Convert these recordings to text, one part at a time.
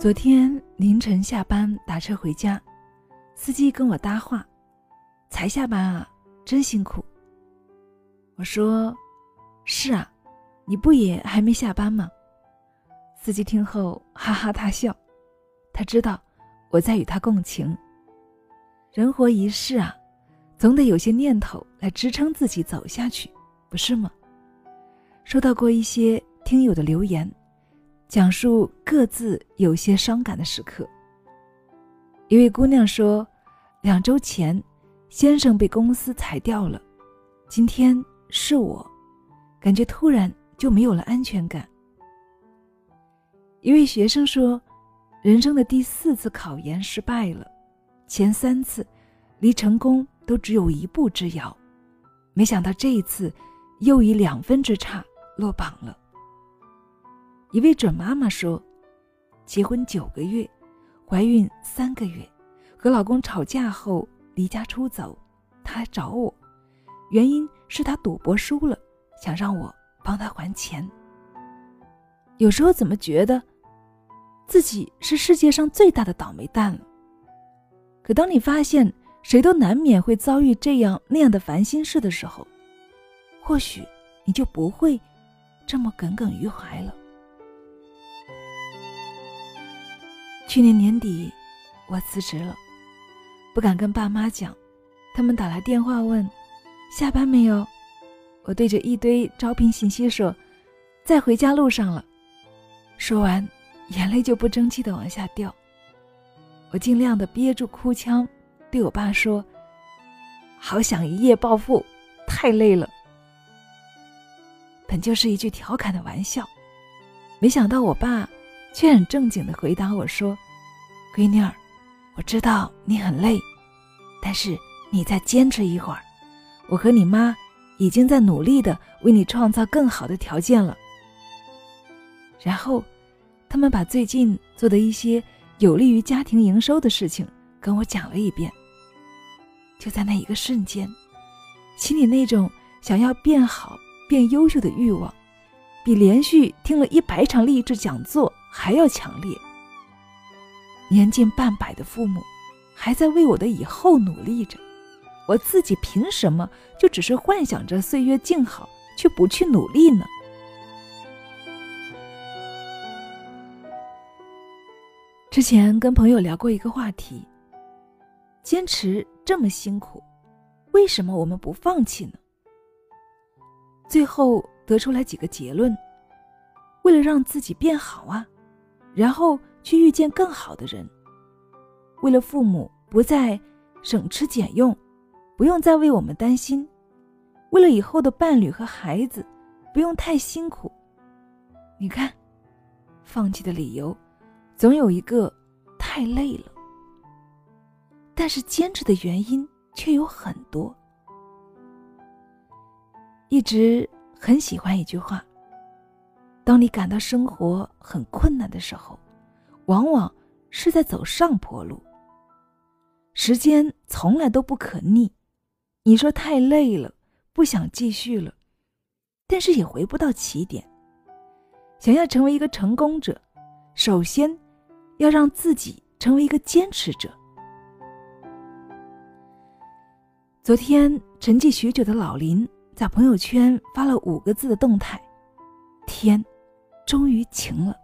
昨天凌晨下班打车回家，司机跟我搭话：“才下班啊，真辛苦。”我说：“是啊，你不也还没下班吗？”司机听后哈哈大笑，他知道我在与他共情。人活一世啊，总得有些念头来支撑自己走下去，不是吗？收到过一些听友的留言。讲述各自有些伤感的时刻。一位姑娘说：“两周前，先生被公司裁掉了，今天是我，感觉突然就没有了安全感。”一位学生说：“人生的第四次考研失败了，前三次离成功都只有一步之遥，没想到这一次又以两分之差落榜了。”一位准妈妈说：“结婚九个月，怀孕三个月，和老公吵架后离家出走。她来找我，原因是她赌博输了，想让我帮她还钱。有时候怎么觉得自己是世界上最大的倒霉蛋了？可当你发现谁都难免会遭遇这样那样的烦心事的时候，或许你就不会这么耿耿于怀了。”去年年底，我辞职了，不敢跟爸妈讲，他们打来电话问下班没有。我对着一堆招聘信息说，在回家路上了。说完，眼泪就不争气的往下掉。我尽量的憋住哭腔，对我爸说：“好想一夜暴富，太累了。”本就是一句调侃的玩笑，没想到我爸。却很正经的回答我说：“闺女儿，我知道你很累，但是你再坚持一会儿，我和你妈已经在努力的为你创造更好的条件了。”然后，他们把最近做的一些有利于家庭营收的事情跟我讲了一遍。就在那一个瞬间，心里那种想要变好、变优秀的欲望，比连续听了一百场励志讲座。还要强烈。年近半百的父母，还在为我的以后努力着，我自己凭什么就只是幻想着岁月静好，却不去努力呢？之前跟朋友聊过一个话题：坚持这么辛苦，为什么我们不放弃呢？最后得出来几个结论：为了让自己变好啊。然后去遇见更好的人。为了父母不再省吃俭用，不用再为我们担心；为了以后的伴侣和孩子，不用太辛苦。你看，放弃的理由总有一个太累了，但是坚持的原因却有很多。一直很喜欢一句话。当你感到生活很困难的时候，往往是在走上坡路。时间从来都不可逆，你说太累了，不想继续了，但是也回不到起点。想要成为一个成功者，首先要让自己成为一个坚持者。昨天沉寂许久的老林在朋友圈发了五个字的动态：天。终于晴了。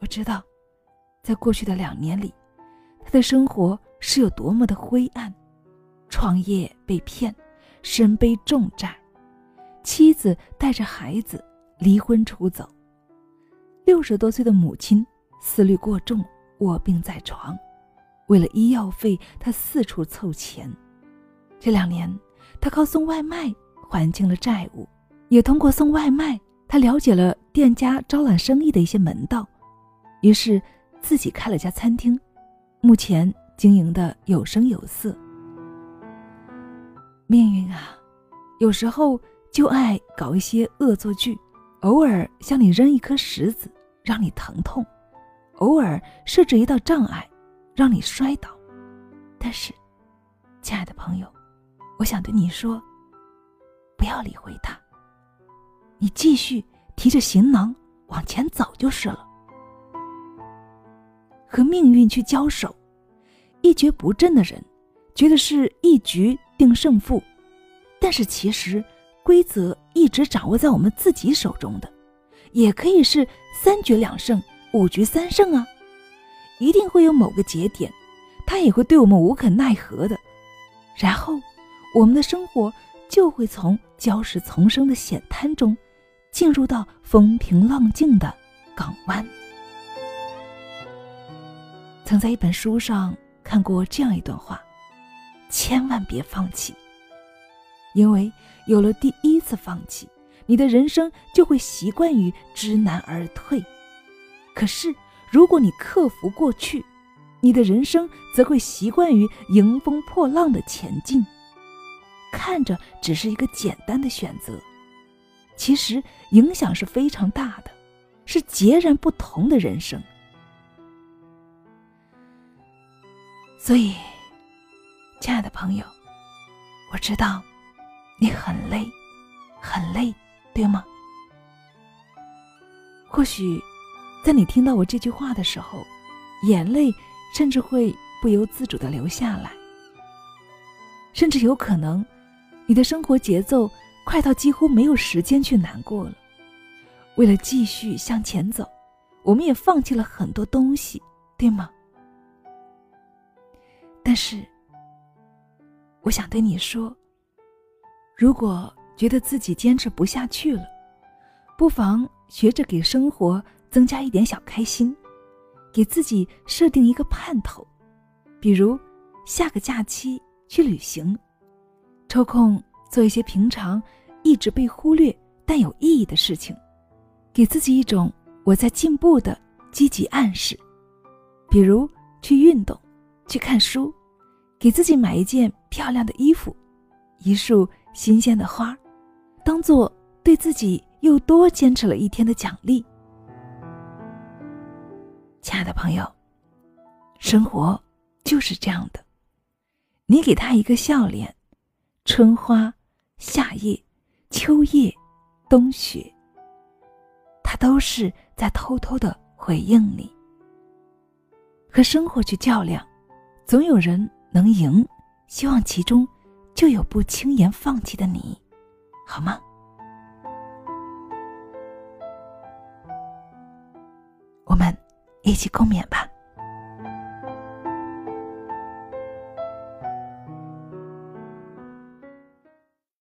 我知道，在过去的两年里，他的生活是有多么的灰暗：创业被骗，身背重债，妻子带着孩子离婚出走，六十多岁的母亲思虑过重，卧病在床，为了医药费，他四处凑钱。这两年，他靠送外卖还清了债务，也通过送外卖。他了解了店家招揽生意的一些门道，于是自己开了家餐厅，目前经营的有声有色。命运啊，有时候就爱搞一些恶作剧，偶尔向你扔一颗石子，让你疼痛；偶尔设置一道障碍，让你摔倒。但是，亲爱的朋友，我想对你说，不要理会他。你继续提着行囊往前走就是了。和命运去交手，一蹶不振的人，觉得是一局定胜负，但是其实规则一直掌握在我们自己手中的，也可以是三局两胜、五局三胜啊！一定会有某个节点，他也会对我们无可奈何的，然后我们的生活就会从礁石丛生的险滩中，进入到风平浪静的港湾。曾在一本书上看过这样一段话：千万别放弃，因为有了第一次放弃，你的人生就会习惯于知难而退。可是，如果你克服过去，你的人生则会习惯于迎风破浪的前进。看着只是一个简单的选择，其实影响是非常大的，是截然不同的人生。所以，亲爱的朋友，我知道你很累，很累，对吗？或许，在你听到我这句话的时候，眼泪甚至会不由自主的流下来，甚至有可能，你的生活节奏快到几乎没有时间去难过了。为了继续向前走，我们也放弃了很多东西，对吗？但是，我想对你说，如果觉得自己坚持不下去了，不妨学着给生活增加一点小开心，给自己设定一个盼头，比如下个假期去旅行，抽空做一些平常一直被忽略但有意义的事情，给自己一种我在进步的积极暗示，比如去运动。去看书，给自己买一件漂亮的衣服，一束新鲜的花，当做对自己又多坚持了一天的奖励。亲爱的朋友，生活就是这样的，你给他一个笑脸，春花、夏夜、秋叶、冬雪，他都是在偷偷的回应你。和生活去较量。总有人能赢，希望其中就有不轻言放弃的你，好吗？我们一起共勉吧。